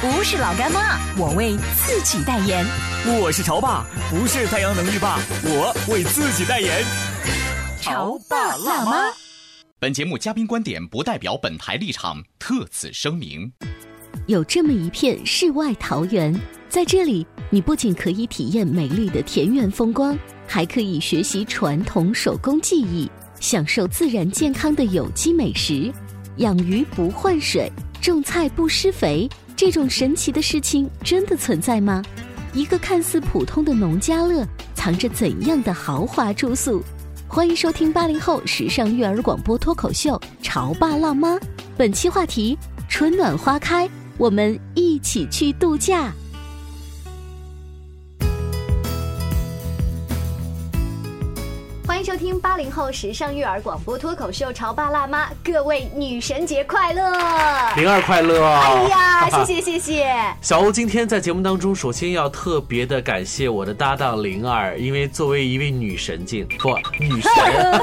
不是老干妈，我为自己代言。我是潮爸，不是太阳能浴霸，我为自己代言。潮爸辣妈。本节目嘉宾观点不代表本台立场，特此声明。有这么一片世外桃源，在这里，你不仅可以体验美丽的田园风光，还可以学习传统手工技艺，享受自然健康的有机美食。养鱼不换水，种菜不施肥，这种神奇的事情真的存在吗？一个看似普通的农家乐，藏着怎样的豪华住宿？欢迎收听八零后时尚育儿广播脱口秀《潮爸辣妈》，本期话题：春暖花开，我们一起去度假。收听八零后时尚育儿广播脱口秀《潮爸辣妈》，各位女神节快乐！灵儿快乐！哎呀，谢谢谢谢。小欧今天在节目当中，首先要特别的感谢我的搭档灵儿，因为作为一位女神经不女神，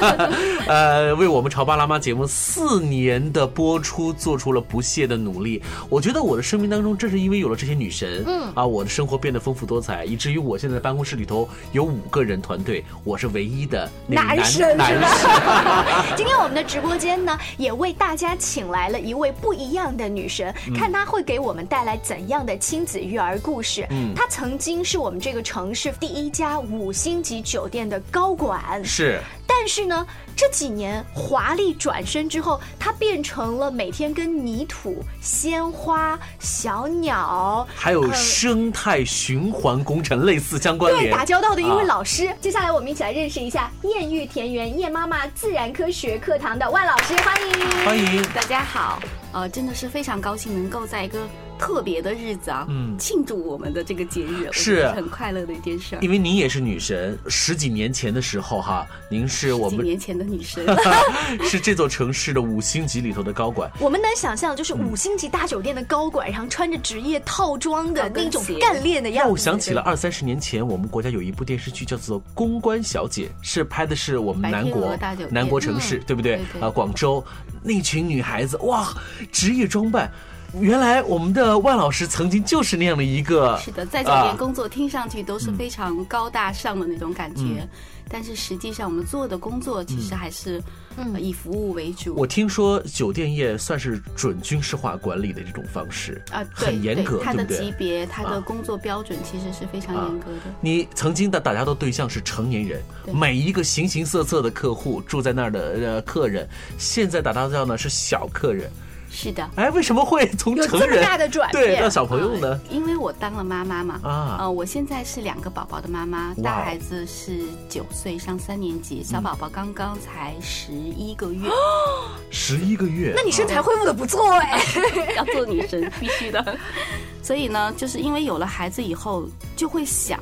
呃，为我们《潮爸辣妈》节目四年的播出做出了不懈的努力。我觉得我的生命当中，正是因为有了这些女神，嗯啊，我的生活变得丰富多彩，以至于我现在办公室里头有五个人团队，我是唯一的那个男神是吧。今天我们的直播间呢，也为大家请来了一位不一样的女神，嗯。看她会给我们带来怎样的亲子育儿故事。嗯。她曾经是我们这个城市第一家五星级酒店的高管，是。但是呢，这几年华丽转身之后，她变成了每天跟泥土、鲜花、小鸟。还有呃生态循环工程类似相关对联，打交道的一位啊老师，接下来我们一起来认识一下艳遇田园燕妈妈自然科学课堂的万老师，欢迎。欢迎。大家好，呃，真的是非常高兴能够在一个特别的日子啊，嗯庆祝我们的这个节日，是很快乐的一件事儿。因为您也是女神，十几年前的时候哈，您是我们几年前的女神，是这座城市的五星级里头的高管，我们能想象，就是五星级大酒店的高管，然后穿着职业套装的那种干练的样子。让我想起了二三十年前我们国家有一部电视剧叫做《公关小姐》，是拍的是我们南国南国城市，对不？对啊，广州那群女孩子哇，职业装扮。原来我们的万老师曾经就是那样的一个，是的，在酒啊店工作听上去都是非常高大上的那种感觉，嗯但是实际上我们做的工作其实还是、呃以服务为主。我听说酒店业算是准军事化管理的这种方式啊，对很严格，对它的对不对？级别、它啊的工作标准其实是非常严格的。你曾经的打交道对象是成年人，每一个形形色色的客户住在那儿的呃客人，现在打交道呢是小客人。是的，哎，为什么会从有这么成人大的转变？对到小朋友呢？因为我当了妈妈嘛，啊。呃，我现在是两个宝宝的妈妈，大孩子是九岁，上三年级，小宝宝刚刚才十一个月，十一个月，那你身材恢复的不错哎。要做女神必须的。所以呢，就是因为有了孩子以后，就会想，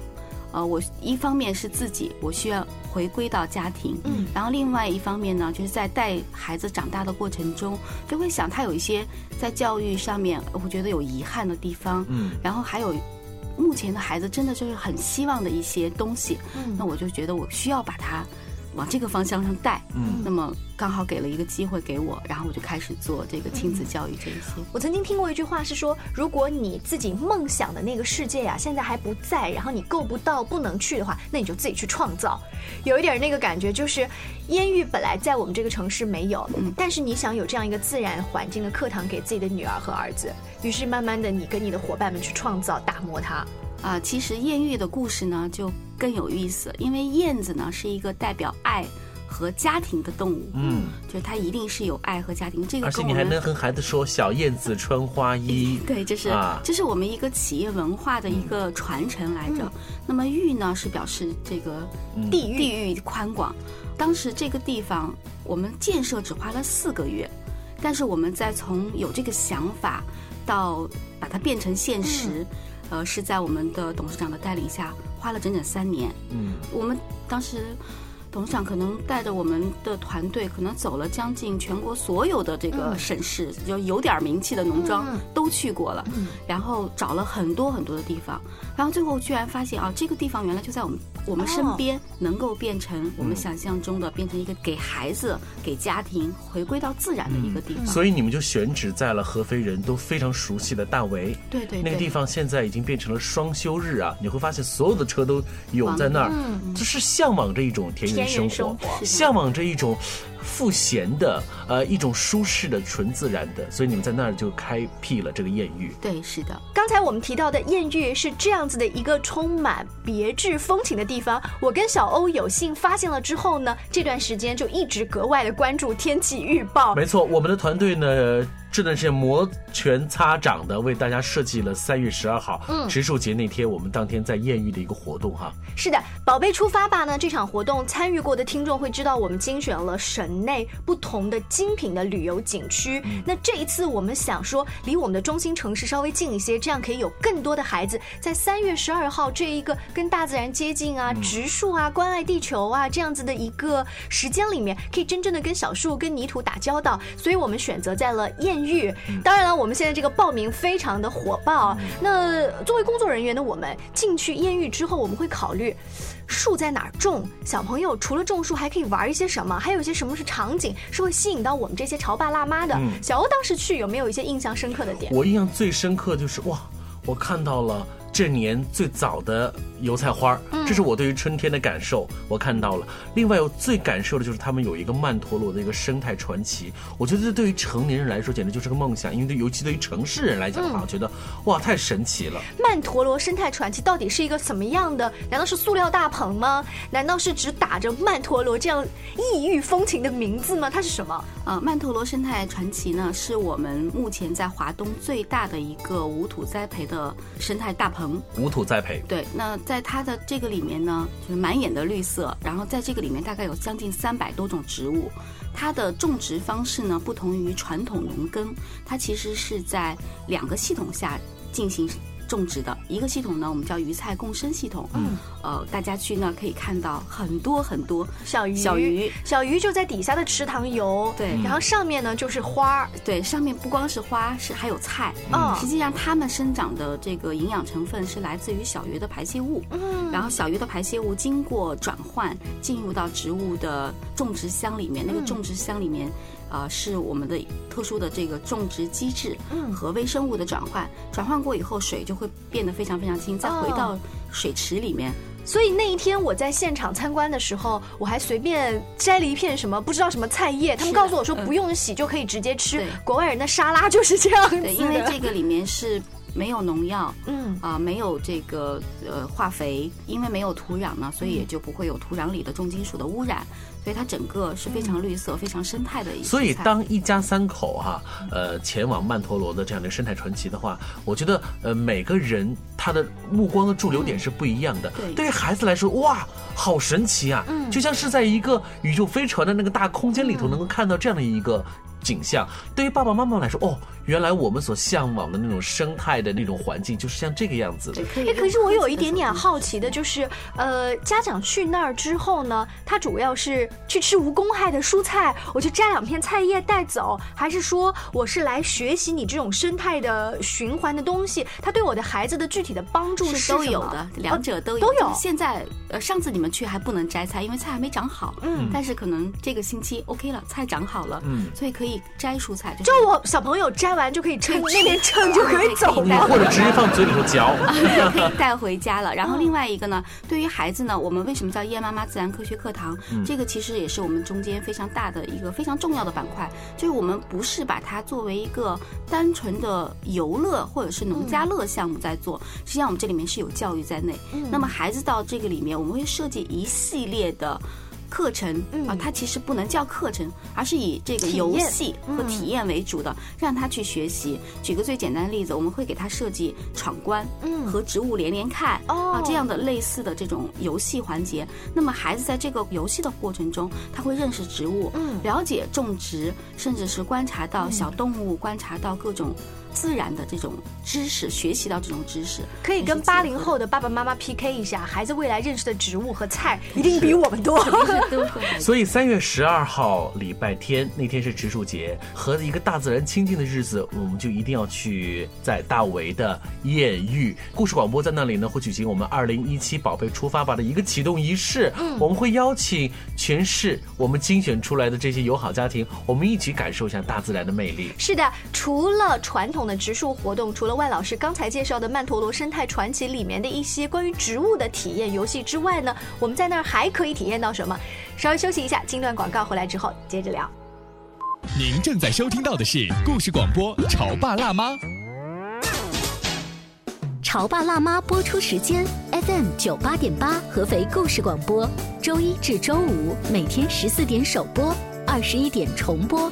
呃，我一方面是自己，我需要回归到家庭，嗯，然后另外一方面呢，就是在带孩子长大的过程中，就会想他有一些在教育上面，我觉得有遗憾的地方，嗯，然后还有。目前的孩子真的就是很希望的一些东西，嗯那我就觉得我需要把他往这个方向上带，嗯那么刚好给了一个机会给我，然后我就开始做这个亲子教育这一些。我曾经听过一句话是说，如果你自己梦想的那个世界呀、现在还不在，然后你够不到、不能去的话，那你就自己去创造。有一点那个感觉，就是烟育本来在我们这个城市没有，嗯但是你想有这样一个自然环境的课堂给自己的女儿和儿子，于是慢慢的你跟你的伙伴们去创造、打磨它。啊，其实艳遇的故事呢就更有意思，因为燕子呢是一个代表爱和家庭的动物。嗯，就是它一定是有爱和家庭。这个而且你还能和孩子说“小燕子穿花衣 ”，对，这是、啊这是我们一个企业文化的一个传承来着。那么玉呢，是表示这个地域地域宽广。当时这个地方我们建设只花了四个月，但是我们在从有这个想法到把它变成现实，呃，是在我们的董事长的带领下花了整整三年。嗯，我们当时董事长可能带着我们的团队，可能走了将近全国所有的这个省市，就有点名气的农庄、嗯都去过了，然后找了很多很多的地方，然后最后居然发现啊，这个地方原来就在我们我们身边，能够变成我们想象中的，变成一个给孩子、给家庭回归到自然的一个地方。所以你们就选址在了合肥人都非常熟悉的大围。对对对，那个地方现在已经变成了双休日啊！你会发现所有的车都涌在那儿，就是向往着一种田园生活。向往着一种赋闲的呃一种舒适的纯自然的，所以你们在那儿就开辟了这个艳遇。对是的。刚才我们提到的艳遇是这样子的一个充满别致风情的地方。我跟小欧有幸发现了之后呢，这段时间就一直格外的关注天气预报。没错，我们的团队呢，这段时间摩拳擦掌的为大家设计了三月十二号，嗯，植树节那天，我们当天在艳遇的一个活动哈。是的，宝贝出发吧呢！这场活动参与过的听众会知道，我们精选了省内不同的精品的旅游景区。那这一次我们想说，离我们的中心城市稍微近一些，这样可以有更多的孩子在三月十二号这一个跟大自然接近啊、植树啊、关爱地球啊这样子的一个时间里面，可以真正的跟小树、跟泥土打交道。所以我们选择在了艳遇。当然了，我们现在这个报名非常的火爆。那作为工作人员的我们进去艳遇之后，我们会考虑。树在哪儿种？小朋友除了种树，还可以玩一些什么？还有一些什么是场景是会吸引到我们这些潮爸辣妈的？小欧当时去有没有一些印象深刻的点？我印象最深刻就是哇，我看到了这年最早的油菜花儿，这是我对于春天的感受，我看到了。另外，我最感受的就是他们有一个曼陀罗的一个生态传奇，我觉得这对于成年人来说简直就是个梦想，因为对尤其对于城市人来讲的话，我觉得哇太神奇了。曼陀罗生态传奇到底是一个什么样的？难道是塑料大棚吗？难道是只打着曼陀罗这样异域风情的名字吗？它是什么？呃，曼陀罗生态传奇呢，是我们目前在华东最大的一个无土栽培的生态大棚。无土栽培，对，那在它的这个里面呢，就是满眼的绿色，然后在这个里面大概有将近三百多种植物。它的种植方式呢，不同于传统农耕，它其实是在两个系统下进行种植的。一个系统呢，我们叫鱼菜共生系统。嗯，呃，大家去那可以看到很多很多小鱼，小鱼，小鱼就在底下的池塘游。对然后上面呢就是花儿。对，上面不光是花，是还有菜。嗯实际上它们生长的这个营养成分是来自于小鱼的排泄物。嗯，然后小鱼的排泄物经过转换，进入到植物的种植箱里面。那个嗯种植箱里面，呃，是我们的特殊的这个种植机制嗯和微生物的转换。转换过以后，水就会变得非常非常清，再回哦到水池里面。所以那一天我在现场参观的时候，我还随便摘了一片什么不知道什么菜叶，他们告诉我说嗯不用洗就可以直接吃对。国外人的沙拉就是这样。对，因为这个里面是没有农药。嗯啊、没有这个呃化肥，因为没有土壤呢，所以也就不会有土壤里的重金属的污染，所以它整个是非常绿色、非常生态的一个。所以当一家三口哈、呃，前往曼陀罗的这样的生态传奇的话，我觉得呃，每个人他的目光的驻留点是不一样的。对对于孩子来说，哇，好神奇啊！嗯，就像是在一个宇宙飞船的那个大空间里头，能够看到这样的一个。景象对于爸爸妈妈来说，哦，原来我们所向往的那种生态的那种环境就是像这个样子的。哎，可是我有一点点好奇的，就是，呃，家长去那儿之后呢，他主要是去吃无公害的蔬菜，我去摘两片菜叶带走，还是说我是来学习你这种生态的循环的东西？它对我的孩子的具体的帮助是都有的，两者都有。都有现在呃，上次你们去还不能摘菜，因为菜还没长好。嗯但是可能这个星期 OK 了，菜长好了，嗯所以可以摘蔬菜。就我小朋友摘完就可以称那边称就可以走可以吗？或者直接放嘴里头嚼。可 以带回家了。然后另外一个呢，对于孩子呢，我们为什么叫燕妈妈自然科学课堂？这个其实也是我们中间非常大的一个非常重要的板块，就是我们不是把它作为一个单纯的游乐或者是农家乐项目在做，实际上我们这里面是有教育在内。那么孩子到这个里面，我们会设计一系列的。课程啊，它其实不能叫课程，而是以这个游戏和体验为主的，让他去学习。举个最简单的例子，我们会给他设计闯关，嗯，和植物连连看啊这样的类似的这种游戏环节。那么孩子在这个游戏的过程中，他会认识植物，嗯，了解种植，甚至是观察到小动物，观察到各种。自然的这种知识，学习到这种知识，可以跟八零后的爸爸妈妈 PK 一下，孩子未来认识的植物和菜一定比我们多。所以三月十二号礼拜天那天是植树节，和一个大自然亲近的日子，我们就一定要去在大围的艳遇故事广播，在那里呢会举行我们二零一七宝贝出发吧的一个启动仪式。嗯，我们会邀请全市我们精选出来的这些友好家庭，我们一起感受一下大自然的魅力。是的，除了传统。的植树活动，除了万老师刚才介绍的《曼陀罗生态传奇》里面的一些关于植物的体验游戏之外呢，我们在那儿还可以体验到什么？稍微休息一下，经段广告回来之后接着聊。您正在收听到的是故事广播《潮爸辣妈》。潮爸辣妈播出时间：FM 九八点八，合肥故事广播，周一至周五每天十四点首播，二十一点重播。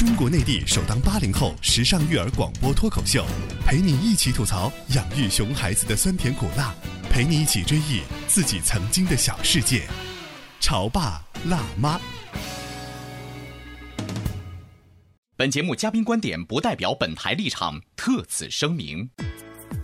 中国内地首档八零后时尚育儿广播脱口秀，陪你一起吐槽养育熊孩子的酸甜苦辣，陪你一起追忆自己曾经的小世界。潮爸辣妈。本节目嘉宾观点不代表本台立场，特此声明。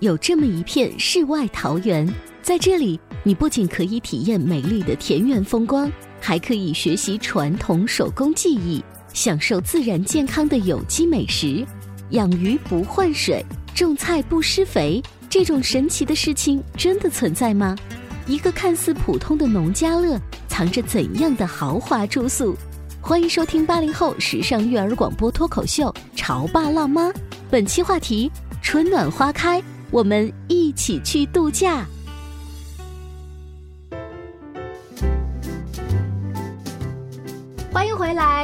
有这么一片世外桃源，在这里，你不仅可以体验美丽的田园风光，还可以学习传统手工技艺。享受自然健康的有机美食，养鱼不换水，种菜不施肥，这种神奇的事情真的存在吗？一个看似普通的农家乐，藏着怎样的豪华住宿？欢迎收听八零后时尚育儿广播脱口秀《潮爸辣妈》，本期话题：春暖花开，我们一起去度假。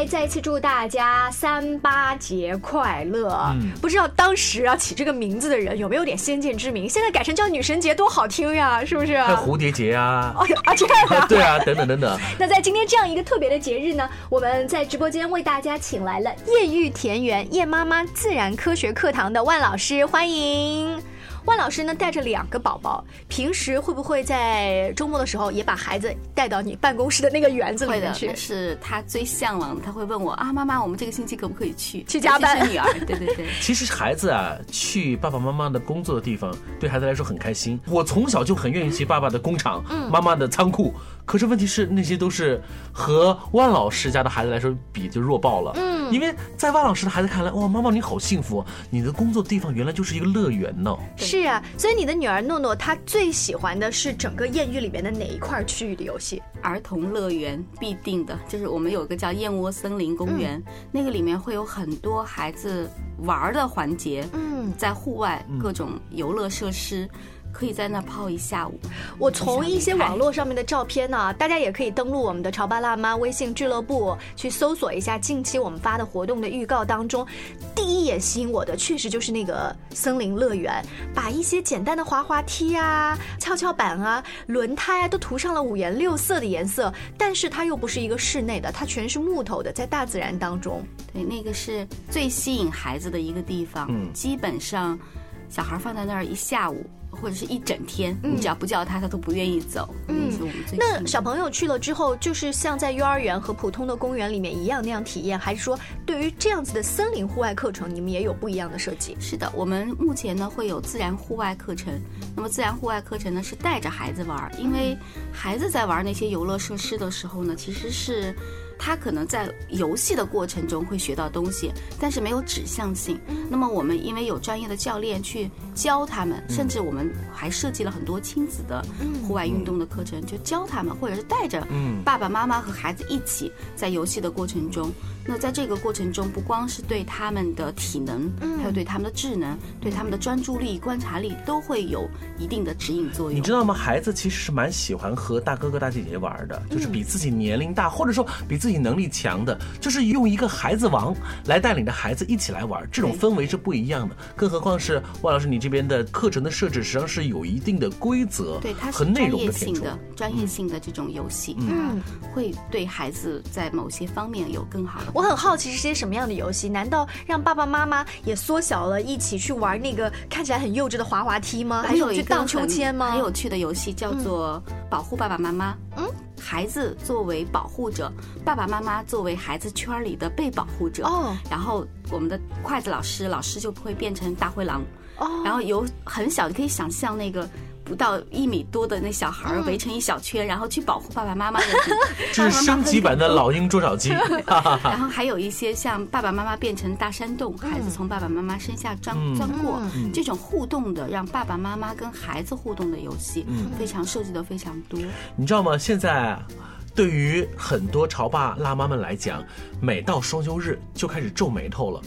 来！再次祝大家三八节快乐。嗯，不知道当时啊起这个名字的人有没有点先见之明？现在改成叫女神节多好听呀，是不是？还有蝴蝶结啊！啊，这样啊！对啊，等等等等。那在今天这样一个特别的节日呢，我们在直播间为大家请来了叶玉田园叶妈妈自然科学课堂的万老师，欢迎。万老师呢，带着两个宝宝，平时会不会在周末的时候也把孩子带到你办公室的那个园子里面去？是他最向往的，他会问我啊，妈妈，我们这个星期可不可以去去加班？女儿，对对对。其实孩子啊，去爸爸妈妈的工作的地方，对孩子来说很开心。我从小就很愿意去爸爸的工厂，妈妈的仓库。可是问题是，那些都是和万老师家的孩子来说比就弱爆了。嗯，因为在万老师的孩子看来，哇，妈妈你好幸福，你的工作地方原来就是一个乐园呢。是啊，所以你的女儿诺诺她最喜欢的是整个艳遇里面的哪一块区域的游戏？儿童乐园必定的，就是我们有个叫燕窝森林公园，那个里面会有很多孩子玩的环节。嗯，在户外各种游乐设施。可以在那泡一下午。我从一些网络上面的照片呢，大家也可以登录我们的潮爸辣妈微信俱乐部去搜索一下近期我们发的活动的预告当中，第一眼吸引我的确实就是那个森林乐园，把一些简单的滑滑梯啊、跷跷板啊、轮胎啊都涂上了五颜六色的颜色，但是它又不是一个室内的，它全是木头的，在大自然当中。对，那个是最吸引孩子的一个地方。嗯，基本上小孩放在那儿一下午。或者是一整天，你只要不叫他，他都不愿意走。嗯，那小朋友去了之后，就是像在幼儿园和普通的公园里面一样那样体验，还是说对于这样子的森林户外课程，你们也有不一样的设计？是的，我们目前呢会有自然户外课程。那么自然户外课程呢是带着孩子玩，因为孩子在玩那些游乐设施的时候呢，其实是。他可能在游戏的过程中会学到东西，但是没有指向性。那么我们因为有专业的教练去教他们，甚至我们还设计了很多亲子的户外运动的课程，就教他们，或者是带着爸爸妈妈和孩子一起在游戏的过程中那在这个过程中，不光是对他们的体能，还有对他们的智能、对他们的专注力、观察力，都会有一定的指引作用。你知道吗？孩子其实是蛮喜欢和大哥哥大姐姐玩的，就是比自己年龄大，或者说比自己能力强的，就是用一个孩子王来带领着孩子一起来玩，这种氛围是不一样的。更何况是万老师，你这边的课程的设置实际上是有一定的规则对，它和是专内容的填充。业性的、专业性的这种游戏，嗯，会对孩子在某些方面有更好的。我很好奇是些什么样的游戏？难道让爸爸妈妈也缩小了，一起去玩那个看起来很幼稚的滑滑梯吗？还有去荡秋千吗？很有趣的游戏叫做保护爸爸妈妈。嗯，孩子作为保护者，爸爸妈妈作为孩子圈里的被保护者。哦，然后我们的筷子老师，老师就会变成大灰狼。哦然后有很小，你可以想象那个。不到一米多的那小孩儿围成一小圈，然后去保护爸爸妈妈的。这是升级版的老鹰捉小鸡，然后还有一些像爸爸妈妈变成大山洞，孩子从爸爸妈妈身下钻嗯钻过，这种互动的让爸爸妈妈跟孩子互动的游戏，非常设计的非常多。你知道吗？现在啊对于很多潮爸辣妈们来讲，每到双休日就开始皱眉头了。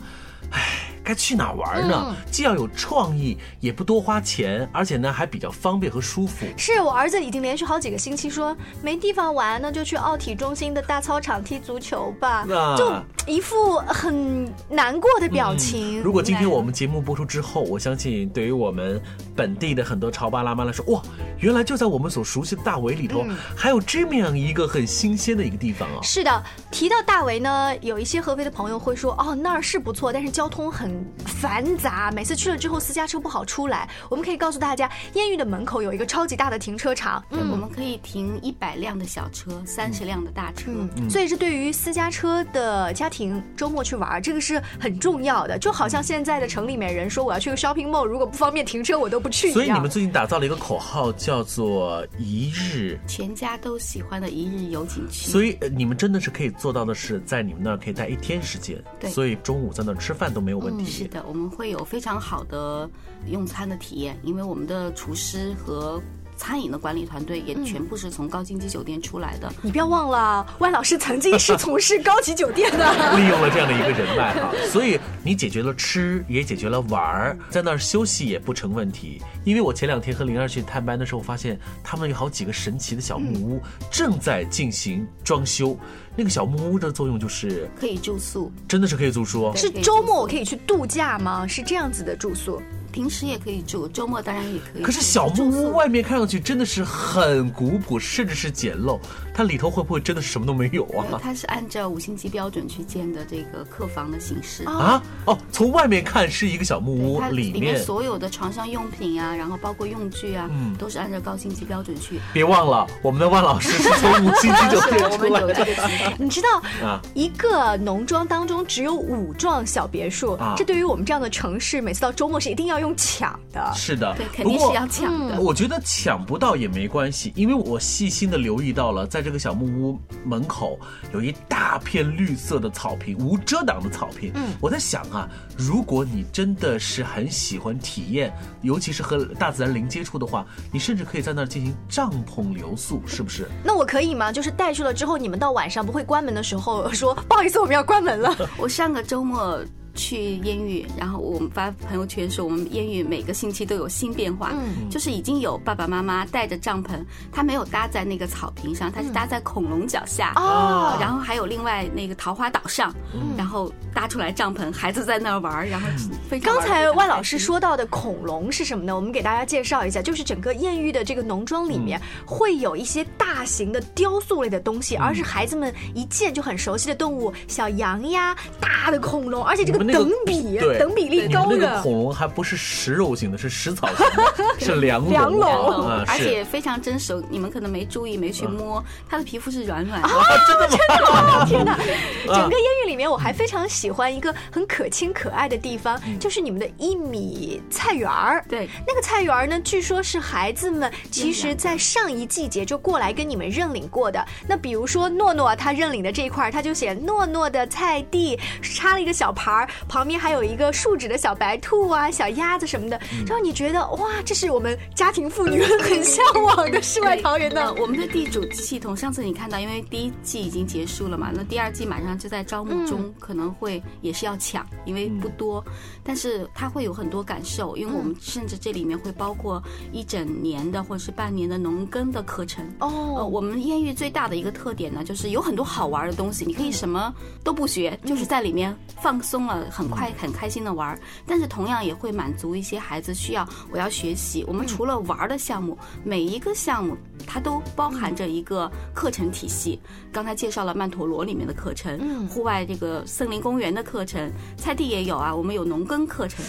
唉，该去哪儿玩呢？既要有创意，也不多花钱，而且呢还比较方便和舒服。是我儿子已经连续好几个星期说没地方玩，那就去奥体中心的大操场踢足球吧，那就一副很难过的表情。如果今天我们节目播出之后，我相信对于我们本地的很多潮爸辣妈来说，哇，原来就在我们所熟悉的大围里头，还有这么样一个很新鲜的一个地方啊！是的，提到大围呢，有一些合肥的朋友会说，哦，那儿是不错，但是交通很繁杂，每次去了之后私家车不好出来。我们可以告诉大家，艳遇的门口有一个超级大的停车场，嗯，我们可以停一百辆的小车，三十辆的大车。嗯，所以是对于私家车的家庭周末去玩儿，这个是很重要的。就好像现在的城里面人说，我要去个 shopping mall，如果不方便停车，我都不去一样。所以你们最近打造了一个口号，叫做“一日”。全家都喜欢的一日游景区。所以呃你们真的是可以做到的是，在你们那儿可以待一天时间，对所以中午在那儿吃饭都没有问题。是的，我们会有非常好的用餐的体验，因为我们的厨师和餐饮的管理团队也全部是从高星级酒店出来的。你不要忘了，万老师曾经是从事高级酒店的。利用了这样的一个人脉哈，所以你解决了吃，也解决了玩儿，在那儿休息也不成问题。因为我前两天和灵儿去探班的时候，发现他们有好几个神奇的小木屋正在进行装修。那个小木屋的作用就是可以住宿，真的是可以住宿哦。是周末我可以去度假吗？是这样子的住宿。平时也可以住，周末当然也可以。可是小木屋外面看上去真的是很古朴，甚至是简陋。它里头会不会真的什么都没有啊？它是按照五星级标准去建的这个客房的形式啊哦，从外面看是一个小木屋，它里里面所有的床上用品啊，然后包括用具啊，嗯都是按照高星级标准去。别忘了，我们的万老师是从五星级酒店 出来的。你知道啊，一个农庄当中只有五幢小别墅，啊这对于我们这样的城市，每次到周末是一定要用抢的。是的，对，肯定是要抢的。我觉得抢不到也没关系，因为我细心的留意到了，在这个小木屋门口有一大片绿色的草坪，无遮挡的草坪。嗯，我在想啊，如果你真的是很喜欢体验，尤其是和大自然零接触的话，你甚至可以在那儿进行帐篷留宿，是不是？那我可以吗？就是带去了之后，你们到晚上不会关门的时候说不好意思，我们要关门了。我上个周末。去烟雨，然后我们发朋友圈说我们烟雨每个星期都有新变化，嗯，就是已经有爸爸妈妈带着帐篷，他没有搭在那个草坪上，他是搭在恐龙脚下哦，然后还有另外那个桃花岛上，然后搭出来帐篷，孩子在那儿玩，然后非常。刚才万老师说到的恐龙是什么呢？我们给大家介绍一下，就是整个艳遇的这个农庄里面会有一些大型的雕塑类的东西，而是孩子们一见就很熟悉的动物，小羊呀，大的恐龙，而且这个。等比对等比例高的，那个恐龙还不是食肉型的，是食草型的，是梁龙，梁龙，啊、而且非常真实。你们可能没注意，没去摸，它的皮肤是软软的。啊，真的吗？天哪！整个烟雨里面，我还非常喜喜欢一个很可亲可爱的地方，就是你们的一米菜园儿。对，那个菜园儿呢，据说是孩子们其实在上一季节就过来跟你们认领过的。那比如说诺诺他认领的这一块儿，他就写诺诺的菜地，插了一个小牌儿，旁边还有一个树脂的小白兔啊、小鸭子什么的，让你觉得哇，这是我们家庭妇女很向往的世外桃源呃，呢。我们的地主系统，上次你看到，因为第一季已经结束了嘛，那第二季马上就在招募中，可能会也是要抢，因为不多，但是它会有很多感受，因为我们甚至这里面会包括一整年的或者是半年的农耕的课程。呃，哦，我们艳遇最大的一个特点呢，就是有很多好玩的东西，你可以什么都不学，就是在里面放松了，很快很开心的玩儿。但是同样也会满足一些孩子需要，我要学习。我们除了玩儿的项目，每一个项目它都包含着一个课程体系。刚才介绍了曼陀罗里面的课程，嗯户外这个森林公园的课程，菜地也有啊，我们有农耕课程。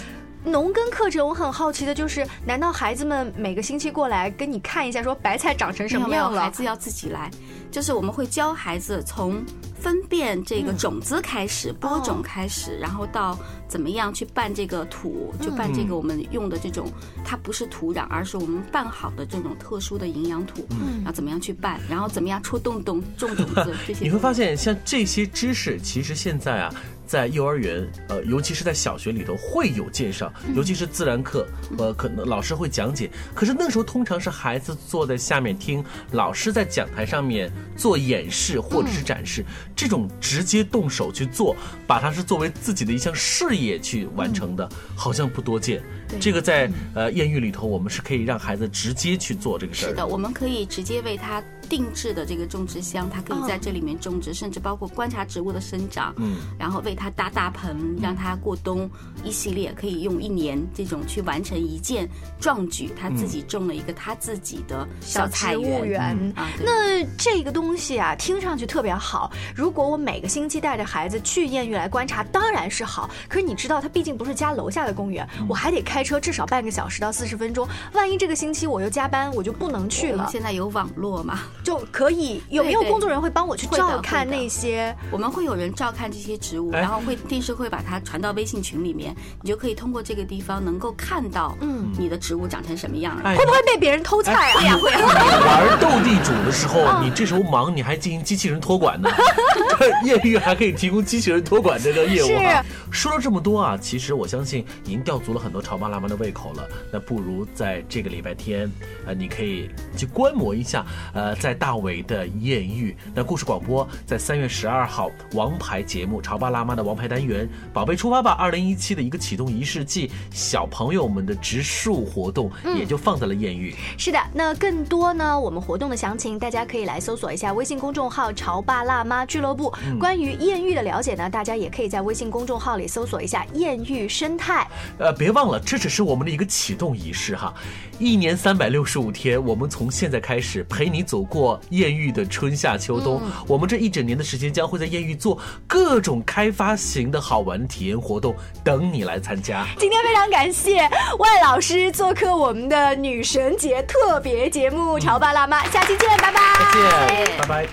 农耕课程，我很好奇的就是，难道孩子们每个星期过来跟你看一下，说白菜长成什么没有样了？没有孩子要自己来，就是我们会教孩子从分辨这个种子开始，播种开始，然后到怎么样去拌这个土，就拌这个我们用的这种，它不是土壤，而是我们拌好的这种特殊的营养土，嗯。然后怎么样去拌，然后怎么样戳洞洞种种子 这些。你会发现，像这些知识，其实现在啊，在幼儿园，呃，尤其是在小学里头会有介绍，尤其是自然课，呃，可能老师会讲解。可是那时候通常是孩子坐在下面听老师在讲台上面做演示或者是展示，这种直接动手去做，把它是作为自己的一项事业去完成的，好像不多见。对这个在呃艳遇里头，我们是可以让孩子直接去做这个事儿是的，我们可以直接为他定制的这个种植箱，他可以在这里面种植，甚至包括观察植物的生长，嗯，然后为他搭大棚，让他过冬，一系列可以用一年这种去完成一件壮举。他自己种了一个他自己的小菜植物园那这个东西啊，听上去特别好。如果我每个星期带着孩子去艳遇来观察，当然是好。可是你知道，它毕竟不是家楼下的公园，我还得开车至少半个小时到四十分钟。万一这个星期我又加班，我就不能去了。我们现在有网络嘛，就可以有没有对对工作人员会帮我去照看那些？我们会有人照看这些植物，哎然后会定时会把它传到微信群里面，你就可以通过这个地方能够看到，嗯，你的植物长成什么样。哎会不会被别人偷菜啊？会呀会呀，玩斗地主的时候，你这时候忙，你还进行机器人托管呢。这艳遇还可以提供机器人托管这个业务哈。说了这么多啊，其实我相信已经吊足了很多潮爸辣妈的胃口了。那不如在这个礼拜天，呃，你可以去观摩一下，呃，在大伟的艳遇。那故事广播在三月十二号王牌节目《潮爸辣妈》的王牌单元“宝贝出发吧”二零一七的一个启动仪式暨小朋友们的植树活动，也就放在了艳遇。是的，那更多呢，我们活动的详情，大家可以来搜索一下微信公众号“潮爸辣妈俱乐部”。关于艳遇的了解呢，大家也可以在微信公众号里搜索一下“艳遇生态呃，别忘了，这只是我们的一个启动仪式哈。一年三百六十五天，我们从现在开始陪你走过艳遇的春夏秋冬。我们这一整年的时间将会在艳遇做各种开发型的好玩体验活动，等你来参加”。。今天非常感谢万老师做客我们的女神节特别节目《潮爸辣妈》，下期见，拜拜。再见，拜拜。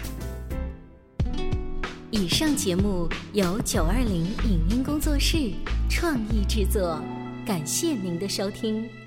以上节目由九二零影音工作室创意制作，感谢您的收听。